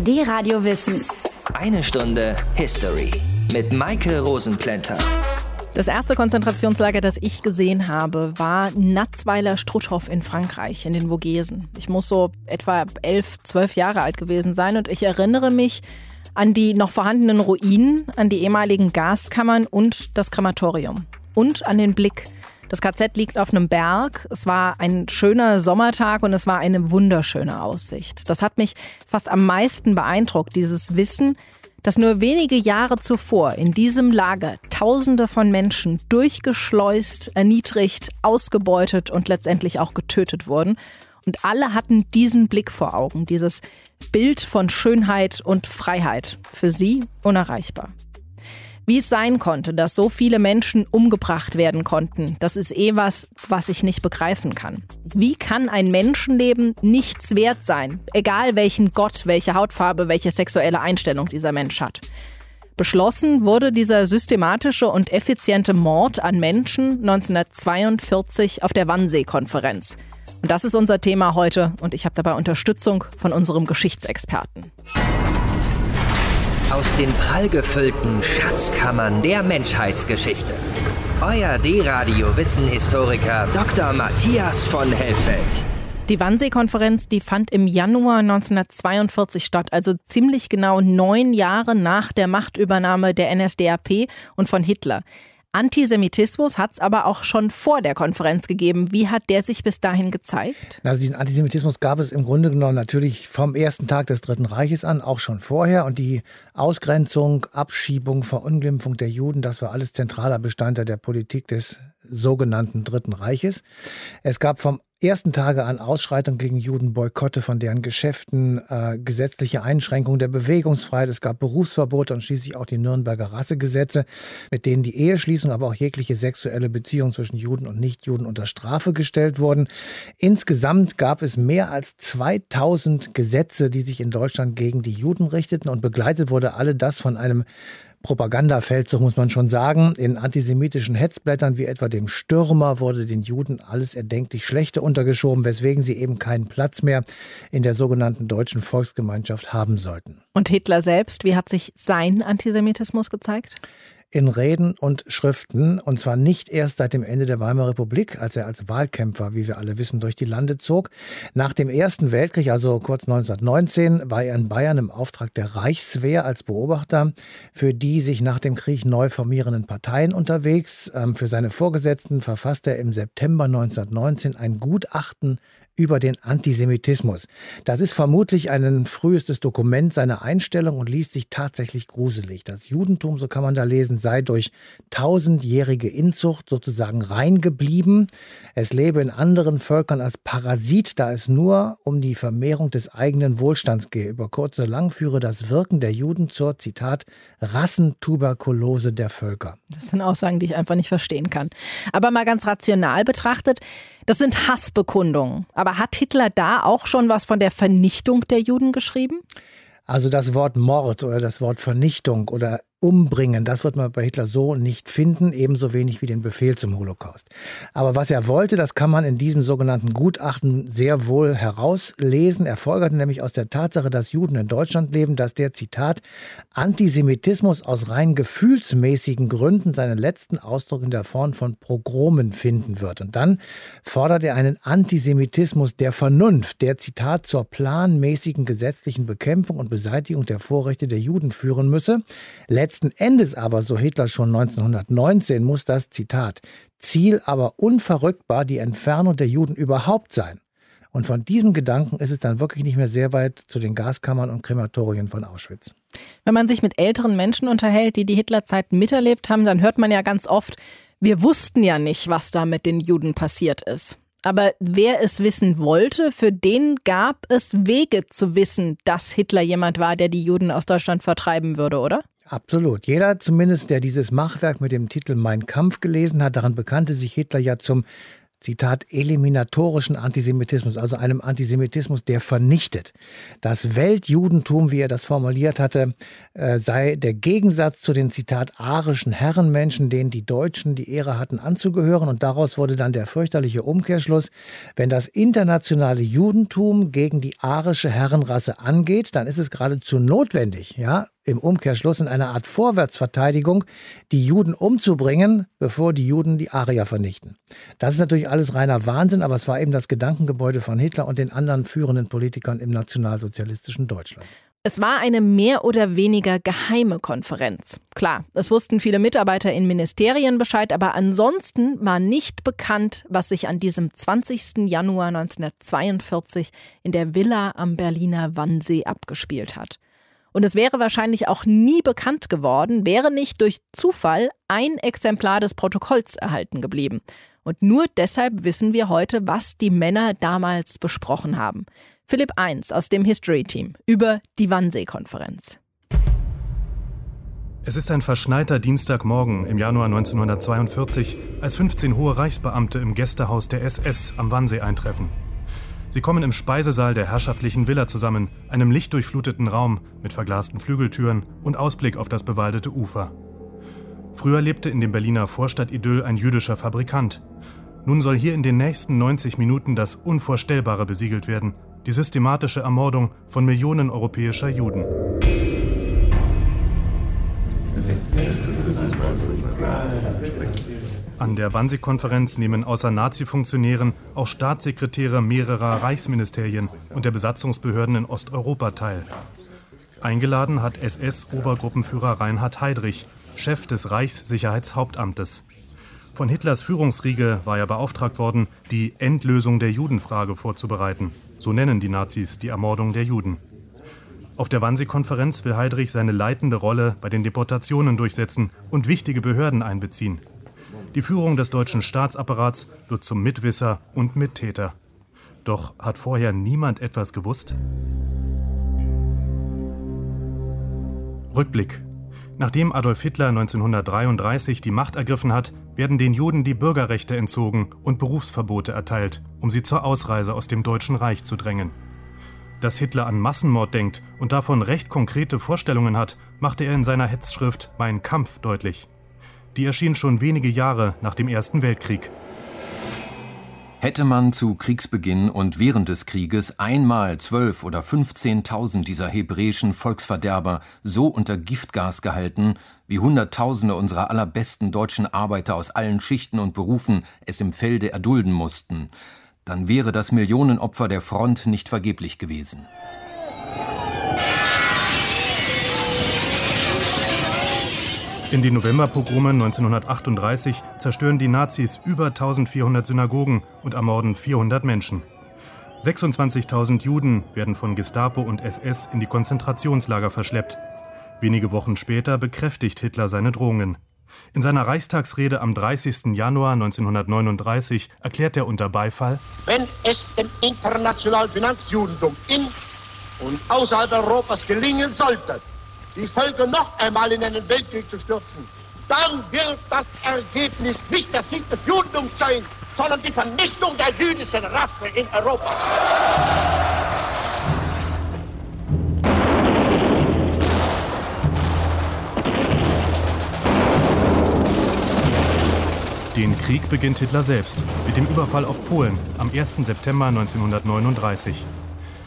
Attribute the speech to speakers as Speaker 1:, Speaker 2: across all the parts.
Speaker 1: Die Radio Wissen.
Speaker 2: Eine Stunde History mit Maike Rosenplanter.
Speaker 3: Das erste Konzentrationslager, das ich gesehen habe, war Natzweiler Struthof in Frankreich, in den Vogesen. Ich muss so etwa elf, zwölf Jahre alt gewesen sein und ich erinnere mich an die noch vorhandenen Ruinen, an die ehemaligen Gaskammern und das Krematorium. Und an den Blick. Das KZ liegt auf einem Berg. Es war ein schöner Sommertag und es war eine wunderschöne Aussicht. Das hat mich fast am meisten beeindruckt, dieses Wissen, dass nur wenige Jahre zuvor in diesem Lager Tausende von Menschen durchgeschleust, erniedrigt, ausgebeutet und letztendlich auch getötet wurden. Und alle hatten diesen Blick vor Augen, dieses Bild von Schönheit und Freiheit. Für sie unerreichbar. Wie es sein konnte, dass so viele Menschen umgebracht werden konnten, das ist eh was, was ich nicht begreifen kann. Wie kann ein Menschenleben nichts wert sein, egal welchen Gott, welche Hautfarbe, welche sexuelle Einstellung dieser Mensch hat? Beschlossen wurde dieser systematische und effiziente Mord an Menschen 1942 auf der Wannsee-Konferenz. Und das ist unser Thema heute und ich habe dabei Unterstützung von unserem Geschichtsexperten.
Speaker 2: Aus den prallgefüllten Schatzkammern der Menschheitsgeschichte. Euer D-Radio Wissenhistoriker Dr. Matthias von Hellfeld.
Speaker 3: Die Wannsee-Konferenz, die fand im Januar 1942 statt, also ziemlich genau neun Jahre nach der Machtübernahme der NSDAP und von Hitler. Antisemitismus hat es aber auch schon vor der Konferenz gegeben. Wie hat der sich bis dahin gezeigt?
Speaker 4: Also diesen Antisemitismus gab es im Grunde genommen natürlich vom ersten Tag des Dritten Reiches an, auch schon vorher. Und die Ausgrenzung, Abschiebung, Verunglimpfung der Juden, das war alles zentraler Bestandteil der Politik des sogenannten Dritten Reiches. Es gab vom ersten Tage an Ausschreitungen gegen Juden, Boykotte von deren Geschäften, äh, gesetzliche Einschränkungen der Bewegungsfreiheit. Es gab Berufsverbote und schließlich auch die Nürnberger Rassegesetze, mit denen die Eheschließung, aber auch jegliche sexuelle Beziehung zwischen Juden und Nichtjuden unter Strafe gestellt wurden. Insgesamt gab es mehr als 2000 Gesetze, die sich in Deutschland gegen die Juden richteten und begleitet wurde alle das von einem Propagandafeldzug, muss man schon sagen. In antisemitischen Hetzblättern wie etwa dem Stürmer wurde den Juden alles erdenklich Schlechte untergeschoben, weswegen sie eben keinen Platz mehr in der sogenannten deutschen Volksgemeinschaft haben sollten.
Speaker 3: Und Hitler selbst, wie hat sich sein Antisemitismus gezeigt?
Speaker 4: In Reden und Schriften, und zwar nicht erst seit dem Ende der Weimarer Republik, als er als Wahlkämpfer, wie wir alle wissen, durch die Lande zog. Nach dem Ersten Weltkrieg, also kurz 1919, war er in Bayern im Auftrag der Reichswehr als Beobachter für die sich nach dem Krieg neu formierenden Parteien unterwegs. Ähm, für seine Vorgesetzten verfasste er im September 1919 ein Gutachten über den Antisemitismus. Das ist vermutlich ein frühestes Dokument seiner Einstellung und liest sich tatsächlich gruselig. Das Judentum, so kann man da lesen, sei durch tausendjährige Inzucht sozusagen reingeblieben. Es lebe in anderen Völkern als Parasit, da es nur um die Vermehrung des eigenen Wohlstands gehe. Über kurz oder lang führe das Wirken der Juden zur, Zitat, Rassentuberkulose der Völker.
Speaker 3: Das sind Aussagen, die ich einfach nicht verstehen kann. Aber mal ganz rational betrachtet, das sind Hassbekundungen. Hat Hitler da auch schon was von der Vernichtung der Juden geschrieben?
Speaker 4: Also das Wort Mord oder das Wort Vernichtung oder umbringen. Das wird man bei Hitler so nicht finden, ebenso wenig wie den Befehl zum Holocaust. Aber was er wollte, das kann man in diesem sogenannten Gutachten sehr wohl herauslesen. Er folgerte nämlich aus der Tatsache, dass Juden in Deutschland leben, dass der Zitat Antisemitismus aus rein gefühlsmäßigen Gründen seinen letzten Ausdruck in der Form von Progromen finden wird. Und dann fordert er einen Antisemitismus der Vernunft, der Zitat zur planmäßigen gesetzlichen Bekämpfung und Beseitigung der Vorrechte der Juden führen müsse. Letzt Letzten Endes aber, so Hitler schon 1919, muss das Zitat Ziel aber unverrückbar die Entfernung der Juden überhaupt sein. Und von diesem Gedanken ist es dann wirklich nicht mehr sehr weit zu den Gaskammern und Krematorien von Auschwitz.
Speaker 3: Wenn man sich mit älteren Menschen unterhält, die die Hitlerzeit miterlebt haben, dann hört man ja ganz oft, wir wussten ja nicht, was da mit den Juden passiert ist. Aber wer es wissen wollte, für den gab es Wege zu wissen, dass Hitler jemand war, der die Juden aus Deutschland vertreiben würde, oder?
Speaker 4: Absolut. Jeder zumindest, der dieses Machwerk mit dem Titel Mein Kampf gelesen hat, daran bekannte sich Hitler ja zum Zitat, eliminatorischen Antisemitismus, also einem Antisemitismus, der vernichtet. Das Weltjudentum, wie er das formuliert hatte, äh, sei der Gegensatz zu den, Zitat, arischen Herrenmenschen, denen die Deutschen die Ehre hatten anzugehören. Und daraus wurde dann der fürchterliche Umkehrschluss, wenn das internationale Judentum gegen die arische Herrenrasse angeht, dann ist es geradezu notwendig, ja, im Umkehrschluss in einer Art Vorwärtsverteidigung, die Juden umzubringen, bevor die Juden die Arier vernichten. Das ist natürlich alles reiner Wahnsinn, aber es war eben das Gedankengebäude von Hitler und den anderen führenden Politikern im nationalsozialistischen Deutschland.
Speaker 3: Es war eine mehr oder weniger geheime Konferenz. Klar, es wussten viele Mitarbeiter in Ministerien Bescheid, aber ansonsten war nicht bekannt, was sich an diesem 20. Januar 1942 in der Villa am Berliner Wannsee abgespielt hat. Und es wäre wahrscheinlich auch nie bekannt geworden, wäre nicht durch Zufall ein Exemplar des Protokolls erhalten geblieben. Und nur deshalb wissen wir heute, was die Männer damals besprochen haben. Philipp Eins aus dem History Team über die Wannsee-Konferenz.
Speaker 1: Es ist ein verschneiter Dienstagmorgen im Januar 1942, als 15 hohe Reichsbeamte im Gästehaus der SS am Wannsee eintreffen. Sie kommen im Speisesaal der herrschaftlichen Villa zusammen, einem lichtdurchfluteten Raum mit verglasten Flügeltüren und Ausblick auf das bewaldete Ufer. Früher lebte in dem Berliner Vorstadtidyll ein jüdischer Fabrikant. Nun soll hier in den nächsten 90 Minuten das Unvorstellbare besiegelt werden, die systematische Ermordung von Millionen europäischer Juden. An der Wannsee-Konferenz nehmen außer Nazi-Funktionären auch Staatssekretäre mehrerer Reichsministerien und der Besatzungsbehörden in Osteuropa teil. Eingeladen hat SS-Obergruppenführer Reinhard Heydrich, Chef des Reichssicherheitshauptamtes. Von Hitlers Führungsriege war er beauftragt worden, die Endlösung der Judenfrage vorzubereiten. So nennen die Nazis die Ermordung der Juden. Auf der Wannsee-Konferenz will Heydrich seine leitende Rolle bei den Deportationen durchsetzen und wichtige Behörden einbeziehen. Die Führung des deutschen Staatsapparats wird zum Mitwisser und Mittäter. Doch hat vorher niemand etwas gewusst? Rückblick. Nachdem Adolf Hitler 1933 die Macht ergriffen hat, werden den Juden die Bürgerrechte entzogen und Berufsverbote erteilt, um sie zur Ausreise aus dem Deutschen Reich zu drängen. Dass Hitler an Massenmord denkt und davon recht konkrete Vorstellungen hat, machte er in seiner Hetzschrift Mein Kampf deutlich. Die erschien schon wenige Jahre nach dem Ersten Weltkrieg.
Speaker 5: Hätte man zu Kriegsbeginn und während des Krieges einmal zwölf oder 15.000 dieser hebräischen Volksverderber so unter Giftgas gehalten, wie Hunderttausende unserer allerbesten deutschen Arbeiter aus allen Schichten und Berufen es im Felde erdulden mussten, dann wäre das Millionenopfer der Front nicht vergeblich gewesen.
Speaker 1: In den Novemberpogromen 1938 zerstören die Nazis über 1400 Synagogen und ermorden 400 Menschen. 26.000 Juden werden von Gestapo und SS in die Konzentrationslager verschleppt. Wenige Wochen später bekräftigt Hitler seine Drohungen. In seiner Reichstagsrede am 30. Januar 1939 erklärt er unter Beifall:
Speaker 6: Wenn es dem internationalen Finanzjudentum in und außerhalb Europas gelingen sollte, die Völker noch einmal in einen Weltkrieg zu stürzen, dann wird das Ergebnis nicht der Sieg des Judentums sein, sondern die Vernichtung der jüdischen Rasse in Europa.
Speaker 1: Den Krieg beginnt Hitler selbst mit dem Überfall auf Polen am 1. September 1939.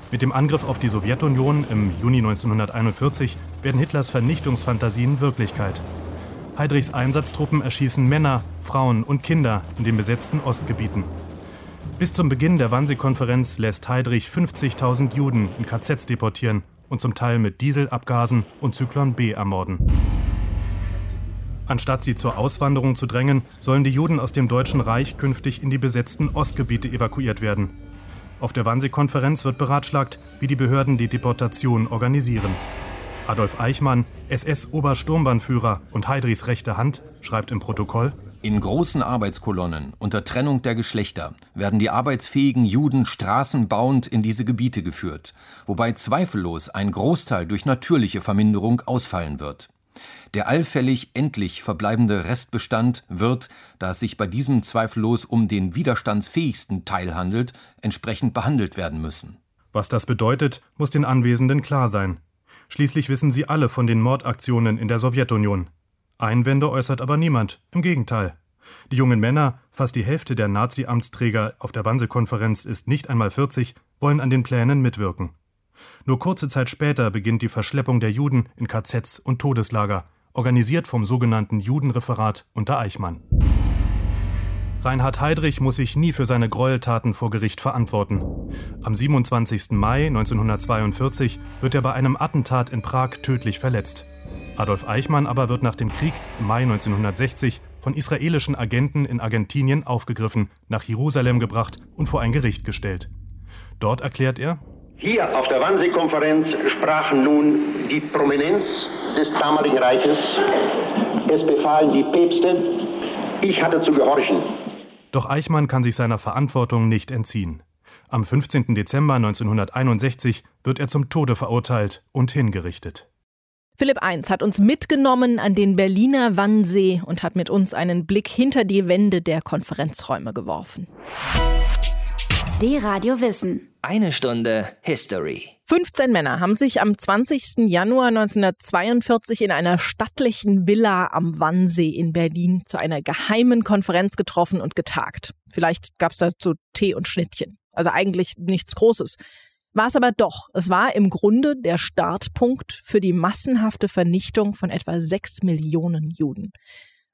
Speaker 1: Mit dem Angriff auf die Sowjetunion im Juni 1941 werden Hitlers Vernichtungsfantasien Wirklichkeit. Heydrichs Einsatztruppen erschießen Männer, Frauen und Kinder in den besetzten Ostgebieten. Bis zum Beginn der Wannsee-Konferenz lässt Heydrich 50.000 Juden in KZs deportieren und zum Teil mit Dieselabgasen und Zyklon B ermorden. Anstatt sie zur Auswanderung zu drängen, sollen die Juden aus dem Deutschen Reich künftig in die besetzten Ostgebiete evakuiert werden. Auf der Wannsee-Konferenz wird beratschlagt, wie die Behörden die Deportation organisieren. Adolf Eichmann, SS-Obersturmbahnführer und Heidrichs rechte Hand, schreibt im Protokoll:
Speaker 5: In großen Arbeitskolonnen unter Trennung der Geschlechter werden die arbeitsfähigen Juden straßenbauend in diese Gebiete geführt, wobei zweifellos ein Großteil durch natürliche Verminderung ausfallen wird. Der allfällig endlich verbleibende Restbestand wird, da es sich bei diesem zweifellos um den widerstandsfähigsten Teil handelt, entsprechend behandelt werden müssen.
Speaker 1: Was das bedeutet, muss den Anwesenden klar sein. Schließlich wissen sie alle von den Mordaktionen in der Sowjetunion. Einwände äußert aber niemand, im Gegenteil. Die jungen Männer, fast die Hälfte der Nazi-Amtsträger auf der Wannsee-Konferenz ist nicht einmal 40, wollen an den Plänen mitwirken. Nur kurze Zeit später beginnt die Verschleppung der Juden in KZs und Todeslager, organisiert vom sogenannten Judenreferat unter Eichmann. Reinhard Heydrich muss sich nie für seine Gräueltaten vor Gericht verantworten. Am 27. Mai 1942 wird er bei einem Attentat in Prag tödlich verletzt. Adolf Eichmann aber wird nach dem Krieg im Mai 1960 von israelischen Agenten in Argentinien aufgegriffen, nach Jerusalem gebracht und vor ein Gericht gestellt. Dort erklärt er,
Speaker 6: hier auf der Wannsee-Konferenz sprachen nun die Prominenz des damaligen Reiches. Es befahlen die Päpste. Ich hatte zu gehorchen.
Speaker 1: Doch Eichmann kann sich seiner Verantwortung nicht entziehen. Am 15. Dezember 1961 wird er zum Tode verurteilt und hingerichtet.
Speaker 3: Philipp I hat uns mitgenommen an den Berliner Wannsee und hat mit uns einen Blick hinter die Wände der Konferenzräume geworfen.
Speaker 7: Die Radio Wissen.
Speaker 2: Eine Stunde History.
Speaker 3: 15 Männer haben sich am 20. Januar 1942 in einer stattlichen Villa am Wannsee in Berlin zu einer geheimen Konferenz getroffen und getagt. Vielleicht gab es dazu Tee und Schnittchen. Also eigentlich nichts Großes. War es aber doch. Es war im Grunde der Startpunkt für die massenhafte Vernichtung von etwa sechs Millionen Juden.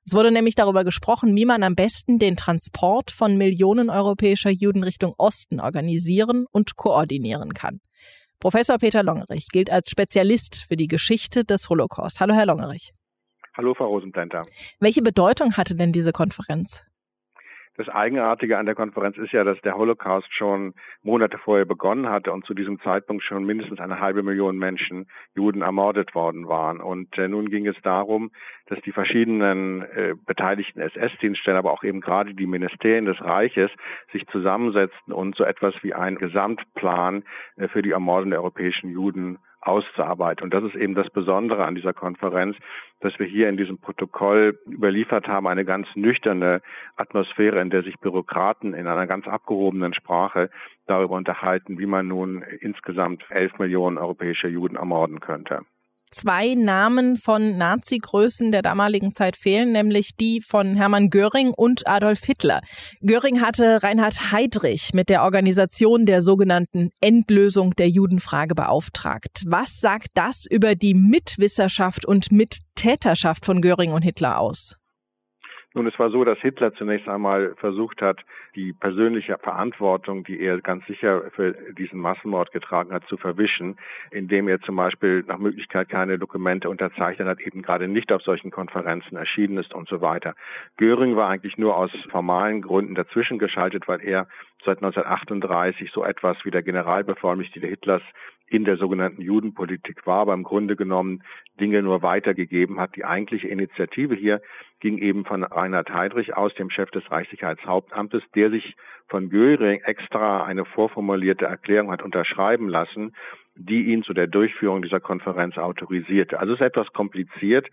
Speaker 3: Es wurde nämlich darüber gesprochen, wie man am besten den Transport von Millionen europäischer Juden Richtung Osten organisieren und koordinieren kann. Professor Peter Longerich gilt als Spezialist für die Geschichte des Holocaust. Hallo, Herr Longerich.
Speaker 8: Hallo, Frau Rosenplenter.
Speaker 3: Welche Bedeutung hatte denn diese Konferenz?
Speaker 8: Das Eigenartige an der Konferenz ist ja, dass der Holocaust schon Monate vorher begonnen hatte und zu diesem Zeitpunkt schon mindestens eine halbe Million Menschen, Juden, ermordet worden waren. Und äh, nun ging es darum, dass die verschiedenen äh, beteiligten SS-Dienststellen, aber auch eben gerade die Ministerien des Reiches sich zusammensetzten und so etwas wie einen Gesamtplan äh, für die Ermordung der europäischen Juden auszuarbeiten. Und das ist eben das Besondere an dieser Konferenz, dass wir hier in diesem Protokoll überliefert haben, eine ganz nüchterne Atmosphäre, in der sich Bürokraten in einer ganz abgehobenen Sprache darüber unterhalten, wie man nun insgesamt elf Millionen europäische Juden ermorden könnte
Speaker 3: zwei Namen von Nazi-Größen der damaligen Zeit fehlen, nämlich die von Hermann Göring und Adolf Hitler. Göring hatte Reinhard Heydrich mit der Organisation der sogenannten Endlösung der Judenfrage beauftragt. Was sagt das über die Mitwisserschaft und Mittäterschaft von Göring und Hitler aus?
Speaker 8: Nun, es war so, dass Hitler zunächst einmal versucht hat, die persönliche Verantwortung, die er ganz sicher für diesen Massenmord getragen hat, zu verwischen, indem er zum Beispiel nach Möglichkeit keine Dokumente unterzeichnet hat, eben gerade nicht auf solchen Konferenzen erschienen ist und so weiter. Göring war eigentlich nur aus formalen Gründen dazwischen geschaltet, weil er seit 1938 so etwas wie der Generalbevollmächtigte Hitlers in der sogenannten Judenpolitik war, aber im Grunde genommen Dinge nur weitergegeben hat. Die eigentliche Initiative hier ging eben von Reinhard Heydrich aus, dem Chef des Reichssicherheitshauptamtes, der sich von Göring extra eine vorformulierte Erklärung hat unterschreiben lassen, die ihn zu der Durchführung dieser Konferenz autorisierte. Also es ist etwas kompliziert.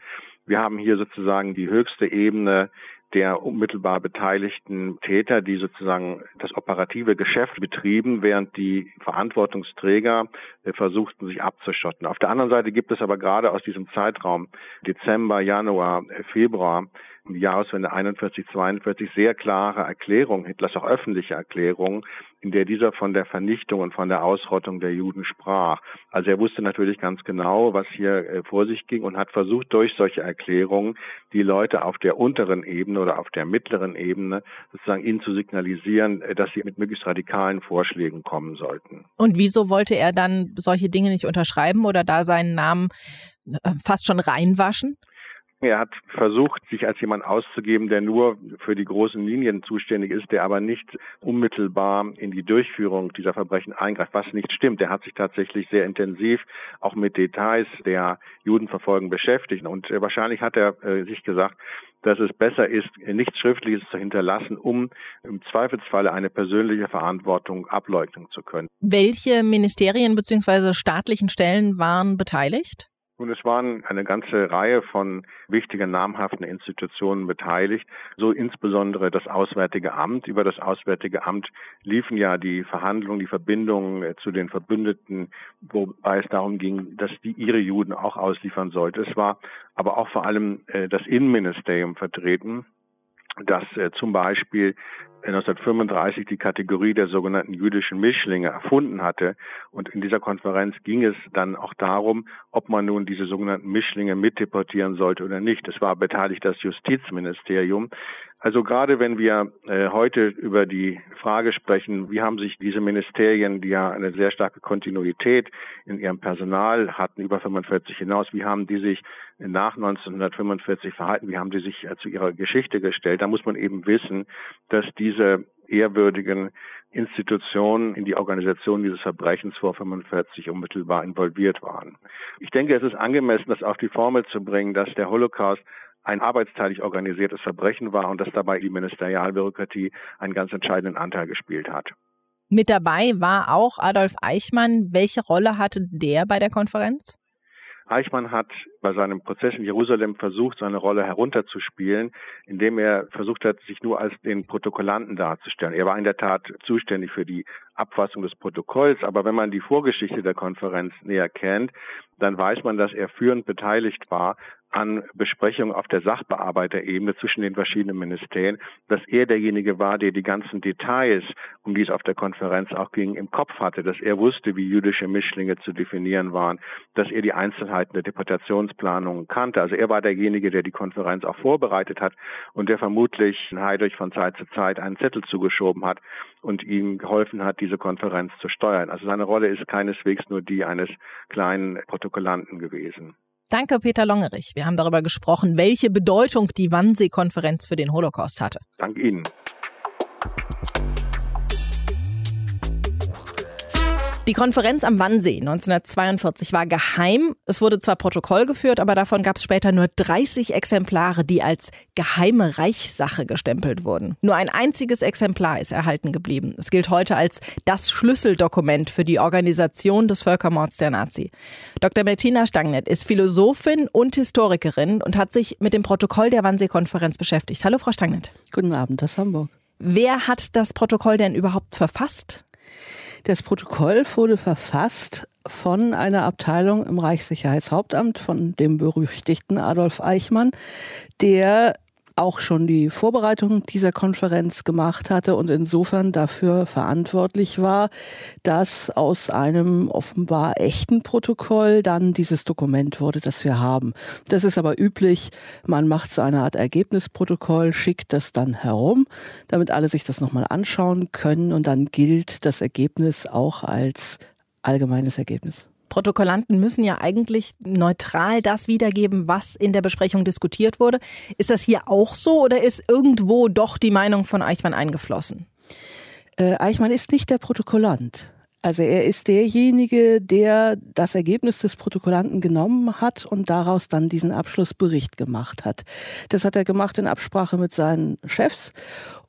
Speaker 8: Wir haben hier sozusagen die höchste Ebene der unmittelbar beteiligten Täter, die sozusagen das operative Geschäft betrieben, während die Verantwortungsträger äh, versuchten, sich abzuschotten. Auf der anderen Seite gibt es aber gerade aus diesem Zeitraum Dezember, Januar, äh, Februar die Jahreswende 41, 42 sehr klare Erklärungen, Hitlers auch öffentliche Erklärungen, in der dieser von der Vernichtung und von der Ausrottung der Juden sprach. Also er wusste natürlich ganz genau, was hier äh, vor sich ging und hat versucht, durch solche Erklärungen die Leute auf der unteren Ebene oder auf der mittleren Ebene sozusagen ihnen zu signalisieren, äh, dass sie mit möglichst radikalen Vorschlägen kommen sollten.
Speaker 3: Und wieso wollte er dann solche Dinge nicht unterschreiben oder da seinen Namen äh, fast schon reinwaschen?
Speaker 8: Er hat versucht, sich als jemand auszugeben, der nur für die großen Linien zuständig ist, der aber nicht unmittelbar in die Durchführung dieser Verbrechen eingreift, was nicht stimmt. Er hat sich tatsächlich sehr intensiv auch mit Details der Judenverfolgung beschäftigt. Und äh, wahrscheinlich hat er äh, sich gesagt, dass es besser ist, nichts Schriftliches zu hinterlassen, um im Zweifelsfalle eine persönliche Verantwortung ableugnen zu können.
Speaker 3: Welche Ministerien bzw. staatlichen Stellen waren beteiligt?
Speaker 8: Nun, es waren eine ganze Reihe von wichtigen, namhaften Institutionen beteiligt, so insbesondere das Auswärtige Amt. Über das Auswärtige Amt liefen ja die Verhandlungen, die Verbindungen äh, zu den Verbündeten, wobei es darum ging, dass die ihre Juden auch ausliefern sollte. Es war aber auch vor allem äh, das Innenministerium vertreten, das äh, zum Beispiel 1935 die Kategorie der sogenannten jüdischen Mischlinge erfunden hatte. Und in dieser Konferenz ging es dann auch darum, ob man nun diese sogenannten Mischlinge mitdeportieren sollte oder nicht. Es war beteiligt das Justizministerium. Also gerade wenn wir äh, heute über die Frage sprechen, wie haben sich diese Ministerien, die ja eine sehr starke Kontinuität in ihrem Personal hatten, über 45 hinaus, wie haben die sich nach 1945 verhalten, wie haben die sich äh, zu ihrer Geschichte gestellt, da muss man eben wissen, dass diese ehrwürdigen Institutionen in die Organisation dieses Verbrechens vor 45 unmittelbar involviert waren. Ich denke, es ist angemessen, das auf die Formel zu bringen, dass der Holocaust ein arbeitsteilig organisiertes Verbrechen war und dass dabei die Ministerialbürokratie einen ganz entscheidenden Anteil gespielt hat.
Speaker 3: Mit dabei war auch Adolf Eichmann. Welche Rolle hatte der bei der Konferenz?
Speaker 8: Eichmann hat bei seinem Prozess in Jerusalem versucht, seine Rolle herunterzuspielen, indem er versucht hat, sich nur als den Protokollanten darzustellen. Er war in der Tat zuständig für die Abfassung des Protokolls, aber wenn man die Vorgeschichte der Konferenz näher kennt, dann weiß man, dass er führend beteiligt war an Besprechungen auf der Sachbearbeiterebene zwischen den verschiedenen Ministerien, dass er derjenige war, der die ganzen Details, um die es auf der Konferenz auch ging, im Kopf hatte, dass er wusste, wie jüdische Mischlinge zu definieren waren, dass er die Einzelheiten der Deportationsplanung kannte. Also er war derjenige, der die Konferenz auch vorbereitet hat und der vermutlich Heidrich von Zeit zu Zeit einen Zettel zugeschoben hat und ihm geholfen hat, diese Konferenz zu steuern. Also seine Rolle ist keineswegs nur die eines kleinen Protokollanten gewesen.
Speaker 3: Danke, Peter Longerich. Wir haben darüber gesprochen, welche Bedeutung die Wannsee-Konferenz für den Holocaust hatte.
Speaker 8: Danke Ihnen.
Speaker 3: Die Konferenz am Wannsee 1942 war geheim. Es wurde zwar Protokoll geführt, aber davon gab es später nur 30 Exemplare, die als geheime Reichssache gestempelt wurden. Nur ein einziges Exemplar ist erhalten geblieben. Es gilt heute als das Schlüsseldokument für die Organisation des Völkermords der Nazi. Dr. Bettina Stangnet ist Philosophin und Historikerin und hat sich mit dem Protokoll der Wannsee-Konferenz beschäftigt. Hallo, Frau Stangnet.
Speaker 9: Guten Abend aus Hamburg.
Speaker 3: Wer hat das Protokoll denn überhaupt verfasst?
Speaker 9: Das Protokoll wurde verfasst von einer Abteilung im Reichssicherheitshauptamt, von dem berüchtigten Adolf Eichmann, der auch schon die Vorbereitung dieser Konferenz gemacht hatte und insofern dafür verantwortlich war, dass aus einem offenbar echten Protokoll dann dieses Dokument wurde, das wir haben. Das ist aber üblich. Man macht so eine Art Ergebnisprotokoll, schickt das dann herum, damit alle sich das nochmal anschauen können und dann gilt das Ergebnis auch als allgemeines Ergebnis.
Speaker 3: Protokollanten müssen ja eigentlich neutral das wiedergeben, was in der Besprechung diskutiert wurde. Ist das hier auch so oder ist irgendwo doch die Meinung von Eichmann eingeflossen?
Speaker 9: Äh, Eichmann ist nicht der Protokollant. Also er ist derjenige, der das Ergebnis des Protokollanten genommen hat und daraus dann diesen Abschlussbericht gemacht hat. Das hat er gemacht in Absprache mit seinen Chefs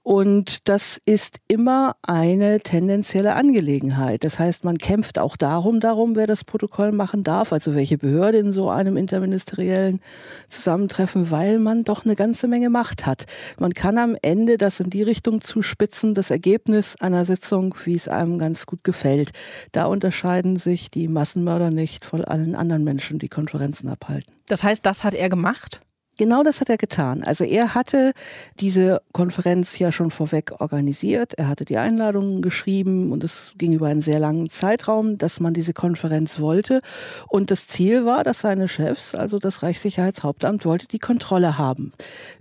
Speaker 9: und das ist immer eine tendenzielle Angelegenheit. Das heißt, man kämpft auch darum, darum, wer das Protokoll machen darf, also welche Behörde in so einem interministeriellen Zusammentreffen, weil man doch eine ganze Menge Macht hat. Man kann am Ende das in die Richtung zuspitzen, das Ergebnis einer Sitzung, wie es einem ganz gut gefällt. Da unterscheiden sich die Massenmörder nicht von allen anderen Menschen, die Konferenzen abhalten.
Speaker 3: Das heißt, das hat er gemacht?
Speaker 9: Genau das hat er getan. Also er hatte diese Konferenz ja schon vorweg organisiert. Er hatte die Einladungen geschrieben und es ging über einen sehr langen Zeitraum, dass man diese Konferenz wollte. Und das Ziel war, dass seine Chefs, also das Reichssicherheitshauptamt, wollte die Kontrolle haben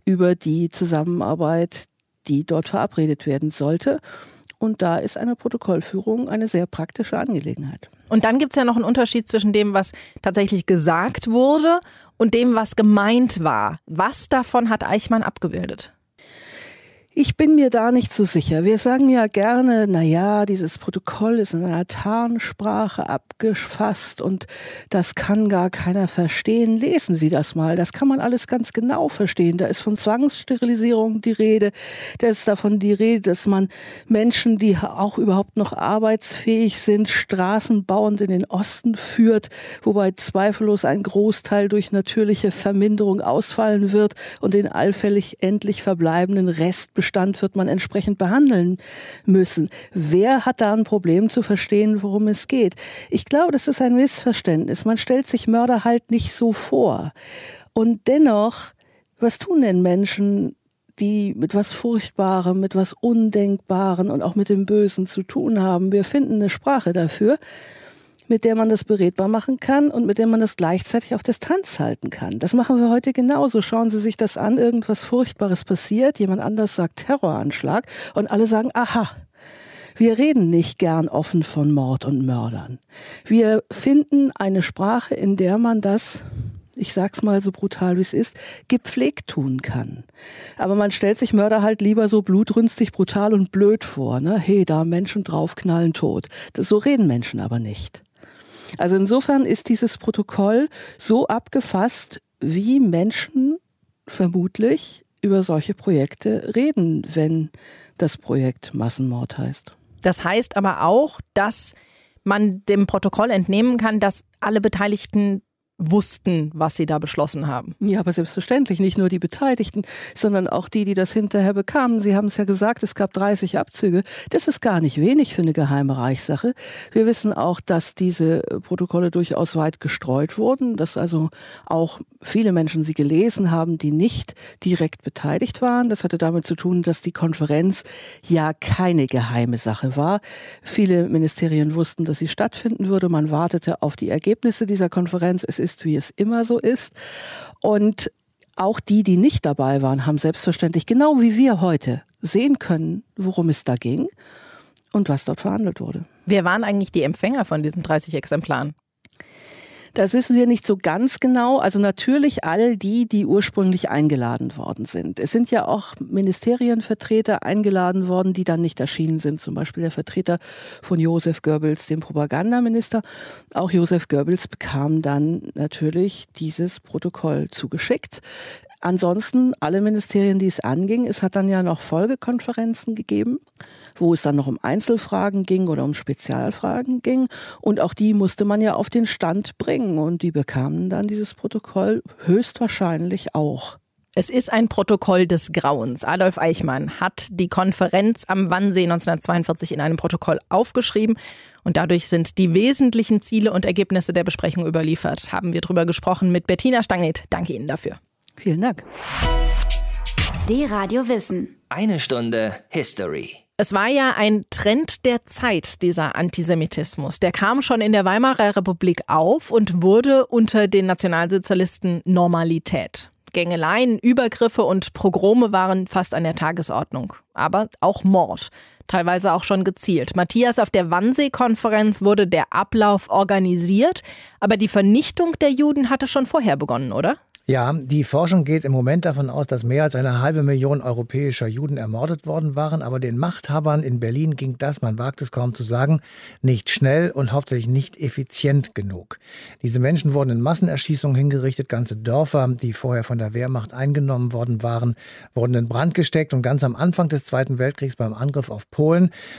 Speaker 9: über die Zusammenarbeit, die dort verabredet werden sollte. Und da ist eine Protokollführung eine sehr praktische Angelegenheit.
Speaker 3: Und dann gibt es ja noch einen Unterschied zwischen dem, was tatsächlich gesagt wurde und dem, was gemeint war. Was davon hat Eichmann abgebildet?
Speaker 9: Ich bin mir da nicht so sicher. Wir sagen ja gerne, na ja, dieses Protokoll ist in einer Tarnsprache abgefasst und das kann gar keiner verstehen. Lesen Sie das mal. Das kann man alles ganz genau verstehen. Da ist von Zwangssterilisierung die Rede. Da ist davon die Rede, dass man Menschen, die auch überhaupt noch arbeitsfähig sind, straßenbauend in den Osten führt, wobei zweifellos ein Großteil durch natürliche Verminderung ausfallen wird und den allfällig endlich verbleibenden Rest Bestand wird man entsprechend behandeln müssen. Wer hat da ein Problem zu verstehen, worum es geht? Ich glaube, das ist ein Missverständnis. Man stellt sich Mörder halt nicht so vor. Und dennoch, was tun denn Menschen, die mit was Furchtbarem, mit was Undenkbaren und auch mit dem Bösen zu tun haben? Wir finden eine Sprache dafür mit der man das beredbar machen kann und mit der man das gleichzeitig auf Distanz halten kann. Das machen wir heute genauso. Schauen Sie sich das an, irgendwas Furchtbares passiert, jemand anders sagt Terroranschlag und alle sagen, aha, wir reden nicht gern offen von Mord und Mördern. Wir finden eine Sprache, in der man das, ich sag's mal so brutal wie es ist, gepflegt tun kann. Aber man stellt sich Mörder halt lieber so blutrünstig, brutal und blöd vor. Ne? Hey, da Menschen draufknallen, tot. Das, so reden Menschen aber nicht. Also insofern ist dieses Protokoll so abgefasst, wie Menschen vermutlich über solche Projekte reden, wenn das Projekt Massenmord heißt.
Speaker 3: Das heißt aber auch, dass man dem Protokoll entnehmen kann, dass alle Beteiligten wussten, was sie da beschlossen haben.
Speaker 9: Ja, aber selbstverständlich nicht nur die Beteiligten, sondern auch die, die das hinterher bekamen. Sie haben es ja gesagt, es gab 30 Abzüge. Das ist gar nicht wenig für eine geheime Reichssache. Wir wissen auch, dass diese Protokolle durchaus weit gestreut wurden, dass also auch viele Menschen sie gelesen haben, die nicht direkt beteiligt waren. Das hatte damit zu tun, dass die Konferenz ja keine geheime Sache war. Viele Ministerien wussten, dass sie stattfinden würde. Man wartete auf die Ergebnisse dieser Konferenz. Es ist ist, wie es immer so ist. Und auch die, die nicht dabei waren, haben selbstverständlich, genau wie wir heute, sehen können, worum es da ging und was dort verhandelt wurde.
Speaker 3: Wer waren eigentlich die Empfänger von diesen 30 Exemplaren?
Speaker 9: Das wissen wir nicht so ganz genau. Also natürlich all die, die ursprünglich eingeladen worden sind. Es sind ja auch Ministerienvertreter eingeladen worden, die dann nicht erschienen sind. Zum Beispiel der Vertreter von Josef Goebbels, dem Propagandaminister. Auch Josef Goebbels bekam dann natürlich dieses Protokoll zugeschickt. Ansonsten alle Ministerien, die es anging, es hat dann ja noch Folgekonferenzen gegeben, wo es dann noch um Einzelfragen ging oder um Spezialfragen ging. Und auch die musste man ja auf den Stand bringen. Und die bekamen dann dieses Protokoll höchstwahrscheinlich auch.
Speaker 3: Es ist ein Protokoll des Grauens. Adolf Eichmann hat die Konferenz am Wannsee 1942 in einem Protokoll aufgeschrieben und dadurch sind die wesentlichen Ziele und Ergebnisse der Besprechung überliefert. Haben wir darüber gesprochen mit Bettina Stanget. Danke Ihnen dafür.
Speaker 9: Vielen Dank.
Speaker 7: D-Radio Wissen.
Speaker 2: Eine Stunde History.
Speaker 3: Es war ja ein Trend der Zeit, dieser Antisemitismus. Der kam schon in der Weimarer Republik auf und wurde unter den Nationalsozialisten Normalität. Gängeleien, Übergriffe und Progrome waren fast an der Tagesordnung. Aber auch Mord. Teilweise auch schon gezielt. Matthias, auf der Wannsee-Konferenz wurde der Ablauf organisiert, aber die Vernichtung der Juden hatte schon vorher begonnen, oder?
Speaker 4: Ja, die Forschung geht im Moment davon aus, dass mehr als eine halbe Million europäischer Juden ermordet worden waren. Aber den Machthabern in Berlin ging das, man wagt es kaum zu sagen, nicht schnell und hauptsächlich nicht effizient genug. Diese Menschen wurden in Massenerschießungen hingerichtet. Ganze Dörfer, die vorher von der Wehrmacht eingenommen worden waren, wurden in Brand gesteckt. Und ganz am Anfang des Zweiten Weltkriegs beim Angriff auf Polen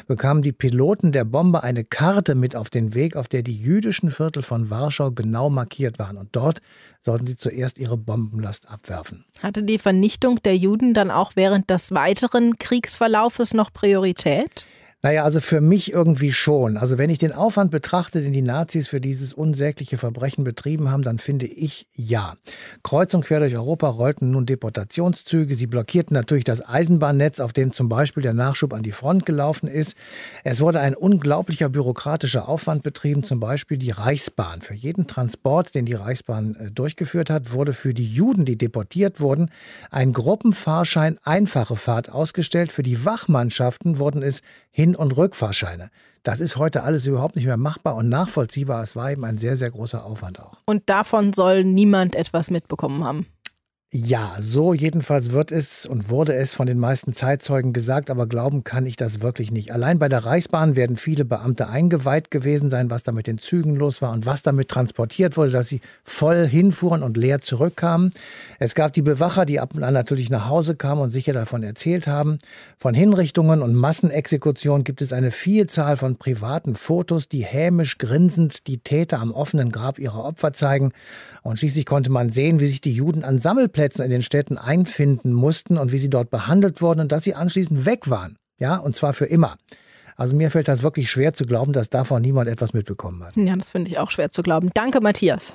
Speaker 4: bekamen die Piloten der Bombe eine Karte mit auf den Weg, auf der die jüdischen Viertel von Warschau genau markiert waren. Und dort sollten sie zuerst ihre Bombenlast abwerfen.
Speaker 3: Hatte die Vernichtung der Juden dann auch während des weiteren Kriegsverlaufes noch Priorität?
Speaker 4: Naja, also für mich irgendwie schon. Also wenn ich den Aufwand betrachte, den die Nazis für dieses unsägliche Verbrechen betrieben haben, dann finde ich ja. Kreuz und quer durch Europa rollten nun Deportationszüge. Sie blockierten natürlich das Eisenbahnnetz, auf dem zum Beispiel der Nachschub an die Front gelaufen ist. Es wurde ein unglaublicher bürokratischer Aufwand betrieben, zum Beispiel die Reichsbahn. Für jeden Transport, den die Reichsbahn äh, durchgeführt hat, wurde für die Juden, die deportiert wurden, ein Gruppenfahrschein einfache Fahrt ausgestellt. Für die Wachmannschaften wurden es hin- und Rückfahrscheine. Das ist heute alles überhaupt nicht mehr machbar und nachvollziehbar. Es war eben ein sehr, sehr großer Aufwand auch.
Speaker 3: Und davon soll niemand etwas mitbekommen haben.
Speaker 4: Ja, so jedenfalls wird es und wurde es von den meisten Zeitzeugen gesagt, aber glauben kann ich das wirklich nicht. Allein bei der Reichsbahn werden viele Beamte eingeweiht gewesen sein, was da mit den Zügen los war und was damit transportiert wurde, dass sie voll hinfuhren und leer zurückkamen. Es gab die Bewacher, die ab und an natürlich nach Hause kamen und sicher davon erzählt haben. Von Hinrichtungen und Massenexekutionen gibt es eine Vielzahl von privaten Fotos, die hämisch grinsend die Täter am offenen Grab ihrer Opfer zeigen. Und schließlich konnte man sehen, wie sich die Juden an Sammelplätzen in den Städten einfinden mussten und wie sie dort behandelt wurden und dass sie anschließend weg waren. Ja, und zwar für immer. Also mir fällt das wirklich schwer zu glauben, dass davon niemand etwas mitbekommen hat.
Speaker 3: Ja, das finde ich auch schwer zu glauben. Danke, Matthias.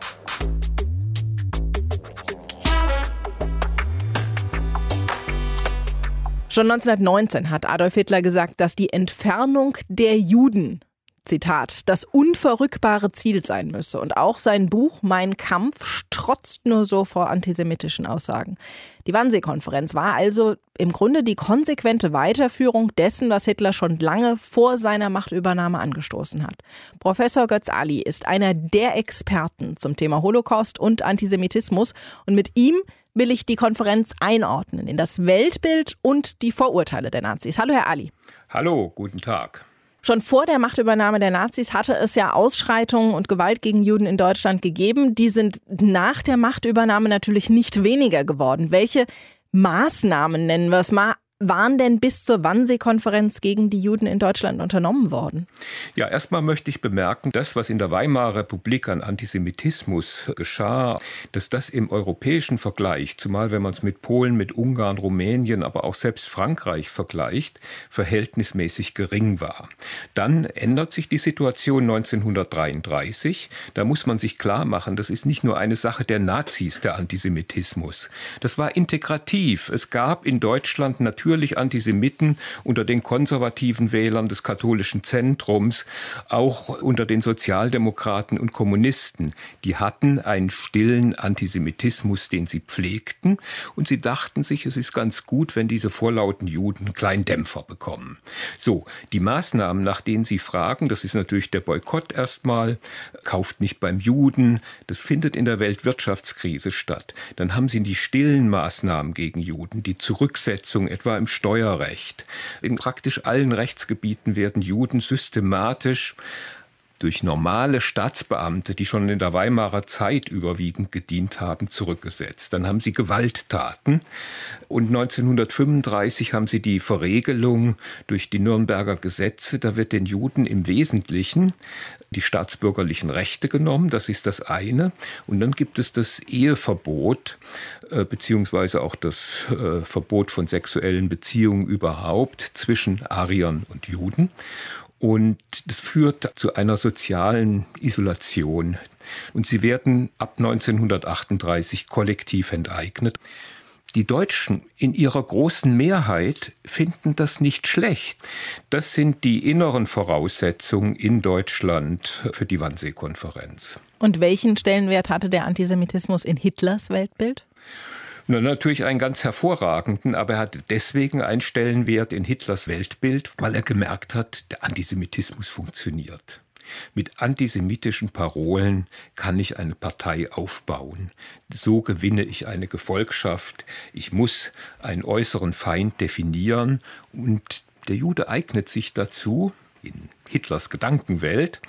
Speaker 3: Schon 1919 hat Adolf Hitler gesagt, dass die Entfernung der Juden Zitat, das unverrückbare Ziel sein müsse. Und auch sein Buch Mein Kampf strotzt nur so vor antisemitischen Aussagen. Die Wannsee-Konferenz war also im Grunde die konsequente Weiterführung dessen, was Hitler schon lange vor seiner Machtübernahme angestoßen hat. Professor Götz Ali ist einer der Experten zum Thema Holocaust und Antisemitismus und mit ihm will ich die Konferenz einordnen in das Weltbild und die Vorurteile der Nazis. Hallo, Herr Ali.
Speaker 10: Hallo, guten Tag.
Speaker 3: Schon vor der Machtübernahme der Nazis hatte es ja Ausschreitungen und Gewalt gegen Juden in Deutschland gegeben. Die sind nach der Machtübernahme natürlich nicht weniger geworden. Welche Maßnahmen nennen wir es mal waren denn bis zur Wannsee-Konferenz gegen die Juden in Deutschland unternommen worden?
Speaker 10: Ja, erstmal möchte ich bemerken, das, was in der Weimarer Republik an Antisemitismus geschah, dass das im europäischen Vergleich, zumal wenn man es mit Polen, mit Ungarn, Rumänien, aber auch selbst Frankreich vergleicht, verhältnismäßig gering war. Dann ändert sich die Situation 1933. Da muss man sich klar machen, das ist nicht nur eine Sache der Nazis, der Antisemitismus. Das war integrativ. Es gab in Deutschland natürlich natürlich Antisemiten unter den konservativen Wählern des katholischen Zentrums, auch unter den Sozialdemokraten und Kommunisten. Die hatten einen stillen Antisemitismus, den sie pflegten, und sie dachten sich, es ist ganz gut, wenn diese vorlauten Juden einen kleinen Dämpfer bekommen. So, die Maßnahmen, nach denen sie fragen, das ist natürlich der Boykott erstmal, kauft nicht beim Juden, das findet in der Weltwirtschaftskrise statt. Dann haben sie die stillen Maßnahmen gegen Juden, die Zurücksetzung etwa im Steuerrecht. In praktisch allen Rechtsgebieten werden Juden systematisch durch normale Staatsbeamte, die schon in der Weimarer Zeit überwiegend gedient haben, zurückgesetzt. Dann haben sie Gewalttaten und 1935 haben sie die Verregelung durch die Nürnberger Gesetze. Da wird den Juden im Wesentlichen die staatsbürgerlichen Rechte genommen, das ist das eine. Und dann gibt es das Eheverbot, äh, beziehungsweise auch das äh, Verbot von sexuellen Beziehungen überhaupt zwischen Ariern und Juden. Und das führt zu einer sozialen Isolation. Und sie werden ab 1938 kollektiv enteignet. Die Deutschen in ihrer großen Mehrheit finden das nicht schlecht. Das sind die inneren Voraussetzungen in Deutschland für die Wannsee-Konferenz.
Speaker 3: Und welchen Stellenwert hatte der Antisemitismus in Hitlers Weltbild?
Speaker 10: Na, natürlich einen ganz hervorragenden, aber er hatte deswegen einen Stellenwert in Hitlers Weltbild, weil er gemerkt hat, der Antisemitismus funktioniert. Mit antisemitischen Parolen kann ich eine Partei aufbauen. So gewinne ich eine Gefolgschaft. Ich muss einen äußeren Feind definieren und der Jude eignet sich dazu, in Hitlers Gedankenwelt,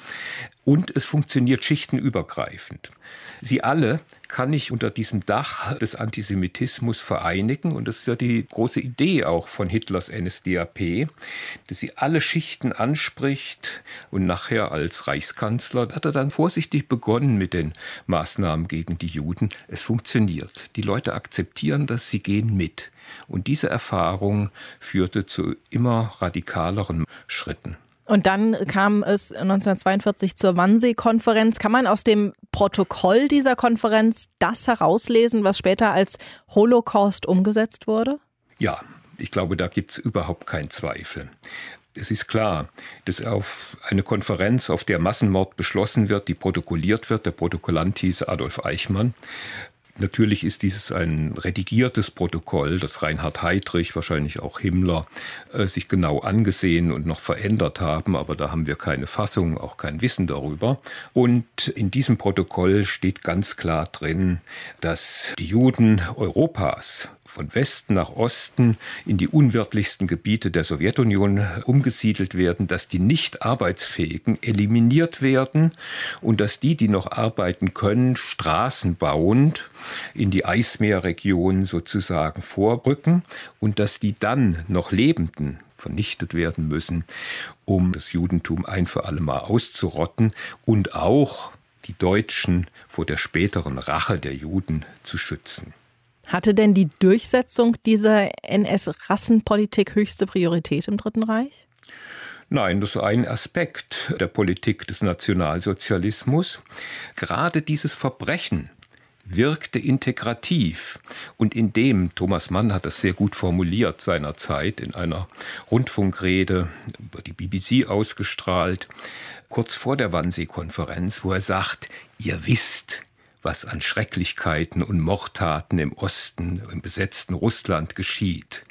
Speaker 10: und es funktioniert schichtenübergreifend. Sie alle kann ich unter diesem Dach des Antisemitismus vereinigen. Und das ist ja die große Idee auch von Hitlers NSDAP, dass sie alle Schichten anspricht. Und nachher als Reichskanzler hat er dann vorsichtig begonnen mit den Maßnahmen gegen die Juden. Es funktioniert. Die Leute akzeptieren das, sie gehen mit. Und diese Erfahrung führte zu immer radikaleren Schritten.
Speaker 3: Und dann kam es 1942 zur Wannsee-Konferenz. Kann man aus dem Protokoll dieser Konferenz das herauslesen, was später als Holocaust umgesetzt wurde?
Speaker 10: Ja, ich glaube, da gibt es überhaupt keinen Zweifel. Es ist klar, dass auf eine Konferenz, auf der Massenmord beschlossen wird, die protokolliert wird, der Protokollant hieß Adolf Eichmann, Natürlich ist dieses ein redigiertes Protokoll, das Reinhard Heydrich, wahrscheinlich auch Himmler, äh, sich genau angesehen und noch verändert haben, aber da haben wir keine Fassung, auch kein Wissen darüber. Und in diesem Protokoll steht ganz klar drin, dass die Juden Europas von Westen nach Osten in die unwirtlichsten Gebiete der Sowjetunion umgesiedelt werden, dass die nicht arbeitsfähigen eliminiert werden und dass die, die noch arbeiten können, Straßen bauend in die Eismeerregion sozusagen vorrücken und dass die dann noch Lebenden vernichtet werden müssen, um das Judentum ein für alle Mal auszurotten und auch die Deutschen vor der späteren Rache der Juden zu schützen.
Speaker 3: Hatte denn die Durchsetzung dieser NS-Rassenpolitik höchste Priorität im Dritten Reich?
Speaker 10: Nein, das ist ein Aspekt der Politik des Nationalsozialismus. Gerade dieses Verbrechen wirkte integrativ. Und in dem, Thomas Mann hat das sehr gut formuliert seinerzeit in einer Rundfunkrede über die BBC ausgestrahlt, kurz vor der Wannsee-Konferenz, wo er sagt, ihr wisst, was an Schrecklichkeiten und Mordtaten im Osten, im besetzten Russland geschieht.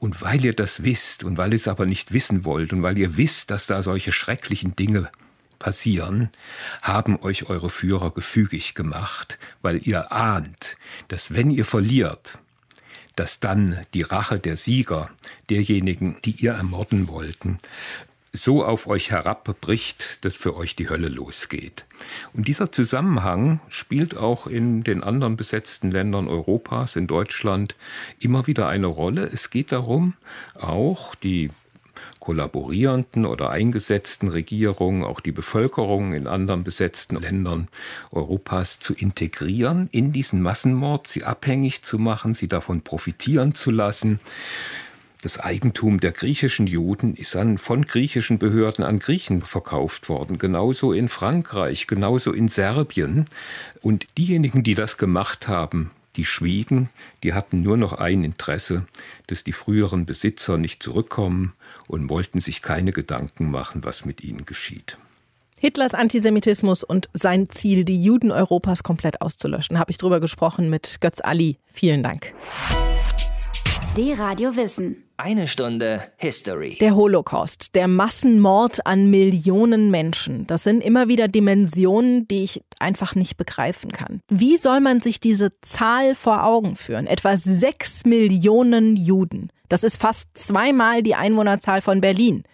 Speaker 10: Und weil ihr das wisst und weil ihr es aber nicht wissen wollt und weil ihr wisst, dass da solche schrecklichen Dinge passieren, haben euch eure Führer gefügig gemacht, weil ihr ahnt, dass wenn ihr verliert, dass dann die Rache der Sieger, derjenigen, die ihr ermorden wollten, so auf euch herabbricht, dass für euch die Hölle losgeht. Und dieser Zusammenhang spielt auch in den anderen besetzten Ländern Europas, in Deutschland, immer wieder eine Rolle. Es geht darum, auch die kollaborierenden oder eingesetzten Regierungen, auch die Bevölkerung in anderen besetzten Ländern Europas zu integrieren in diesen Massenmord, sie abhängig zu machen, sie davon profitieren zu lassen. Das Eigentum der griechischen Juden ist dann von griechischen Behörden an Griechen verkauft worden, genauso in Frankreich, genauso in Serbien. Und diejenigen, die das gemacht haben, die schwiegen, die hatten nur noch ein Interesse, dass die früheren Besitzer nicht zurückkommen und wollten sich keine Gedanken machen, was mit ihnen geschieht.
Speaker 3: Hitlers Antisemitismus und sein Ziel, die Juden Europas komplett auszulöschen, habe ich drüber gesprochen mit Götz Ali. Vielen Dank.
Speaker 7: Die Radio Wissen.
Speaker 2: Eine Stunde History.
Speaker 3: Der Holocaust, der Massenmord an Millionen Menschen, das sind immer wieder Dimensionen, die ich einfach nicht begreifen kann. Wie soll man sich diese Zahl vor Augen führen? Etwa sechs Millionen Juden. Das ist fast zweimal die Einwohnerzahl von Berlin.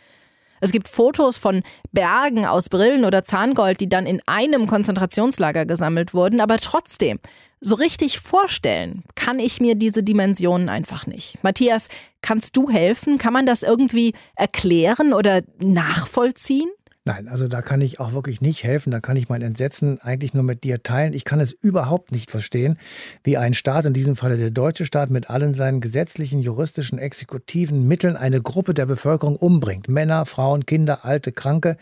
Speaker 3: Es gibt Fotos von Bergen aus Brillen oder Zahngold, die dann in einem Konzentrationslager gesammelt wurden, aber trotzdem, so richtig vorstellen kann ich mir diese Dimensionen einfach nicht. Matthias, kannst du helfen? Kann man das irgendwie erklären oder nachvollziehen?
Speaker 4: Nein, also da kann ich auch wirklich nicht helfen. Da kann ich mein Entsetzen eigentlich nur mit dir teilen. Ich kann es überhaupt nicht verstehen, wie ein Staat, in diesem Falle der deutsche Staat, mit allen seinen gesetzlichen, juristischen, exekutiven Mitteln eine Gruppe der Bevölkerung umbringt. Männer, Frauen, Kinder, Alte, Kranke.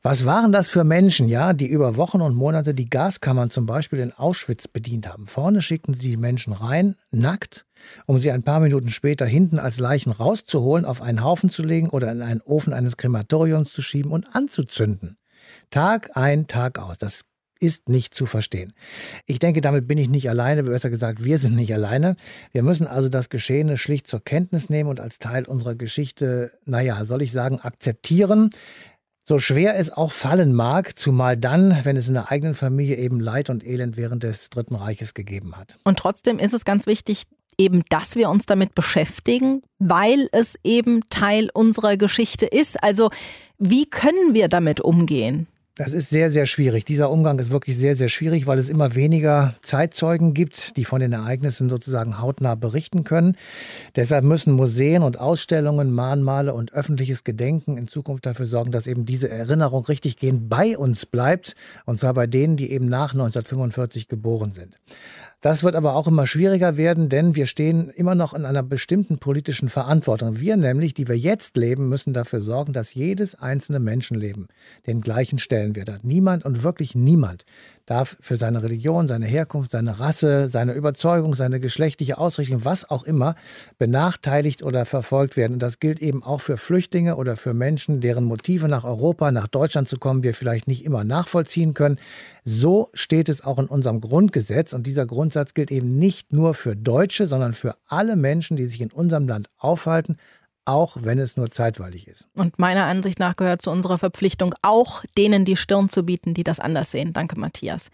Speaker 4: Was waren das für Menschen, ja, die über Wochen und Monate die Gaskammern zum Beispiel in Auschwitz bedient haben? Vorne schickten sie die Menschen rein, nackt, um sie ein paar Minuten später hinten als Leichen rauszuholen, auf einen Haufen zu legen oder in einen Ofen eines Krematoriums zu schieben und anzuzünden. Tag ein, Tag aus. Das ist nicht zu verstehen. Ich denke, damit bin ich nicht alleine, besser gesagt, wir sind nicht alleine. Wir müssen also das Geschehene schlicht zur Kenntnis nehmen und als Teil unserer Geschichte, naja, soll ich sagen, akzeptieren. So schwer es auch fallen mag, zumal dann, wenn es in der eigenen Familie eben Leid und Elend während des Dritten Reiches gegeben hat.
Speaker 3: Und trotzdem ist es ganz wichtig, eben, dass wir uns damit beschäftigen, weil es eben Teil unserer Geschichte ist. Also wie können wir damit umgehen?
Speaker 4: Das ist sehr, sehr schwierig. Dieser Umgang ist wirklich sehr, sehr schwierig, weil es immer weniger Zeitzeugen gibt, die von den Ereignissen sozusagen hautnah berichten können. Deshalb müssen Museen und Ausstellungen, Mahnmale und öffentliches Gedenken in Zukunft dafür sorgen, dass eben diese Erinnerung richtig gehend bei uns bleibt. Und zwar bei denen, die eben nach 1945 geboren sind. Das wird aber auch immer schwieriger werden, denn wir stehen immer noch in einer bestimmten politischen Verantwortung. Wir nämlich, die wir jetzt leben, müssen dafür sorgen, dass jedes einzelne Menschenleben den gleichen Stellenwert hat. Niemand und wirklich niemand darf für seine Religion, seine Herkunft, seine Rasse, seine Überzeugung, seine geschlechtliche Ausrichtung, was auch immer, benachteiligt oder verfolgt werden. Und das gilt eben auch für Flüchtlinge oder für Menschen, deren Motive nach Europa, nach Deutschland zu kommen, wir vielleicht nicht immer nachvollziehen können. So steht es auch in unserem Grundgesetz. Und dieser Grundsatz gilt eben nicht nur für Deutsche, sondern für alle Menschen, die sich in unserem Land aufhalten, auch wenn es nur zeitweilig ist.
Speaker 3: Und meiner Ansicht nach gehört zu unserer Verpflichtung auch, denen die Stirn zu bieten, die das anders sehen. Danke, Matthias.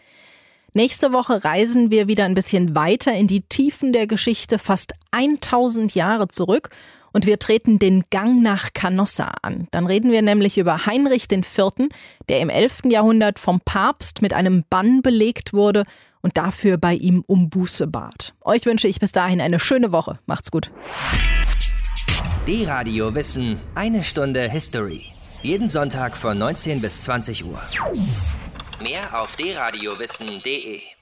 Speaker 3: Nächste Woche reisen wir wieder ein bisschen weiter in die Tiefen der Geschichte, fast 1000 Jahre zurück. Und wir treten den Gang nach Canossa an. Dann reden wir nämlich über Heinrich IV., der im 11. Jahrhundert vom Papst mit einem Bann belegt wurde und dafür bei ihm um Buße bat. Euch wünsche ich bis dahin eine schöne Woche. Macht's gut.
Speaker 2: D-Radio Wissen, eine Stunde History. Jeden Sonntag von 19 bis 20 Uhr. Mehr auf dradiowissen.de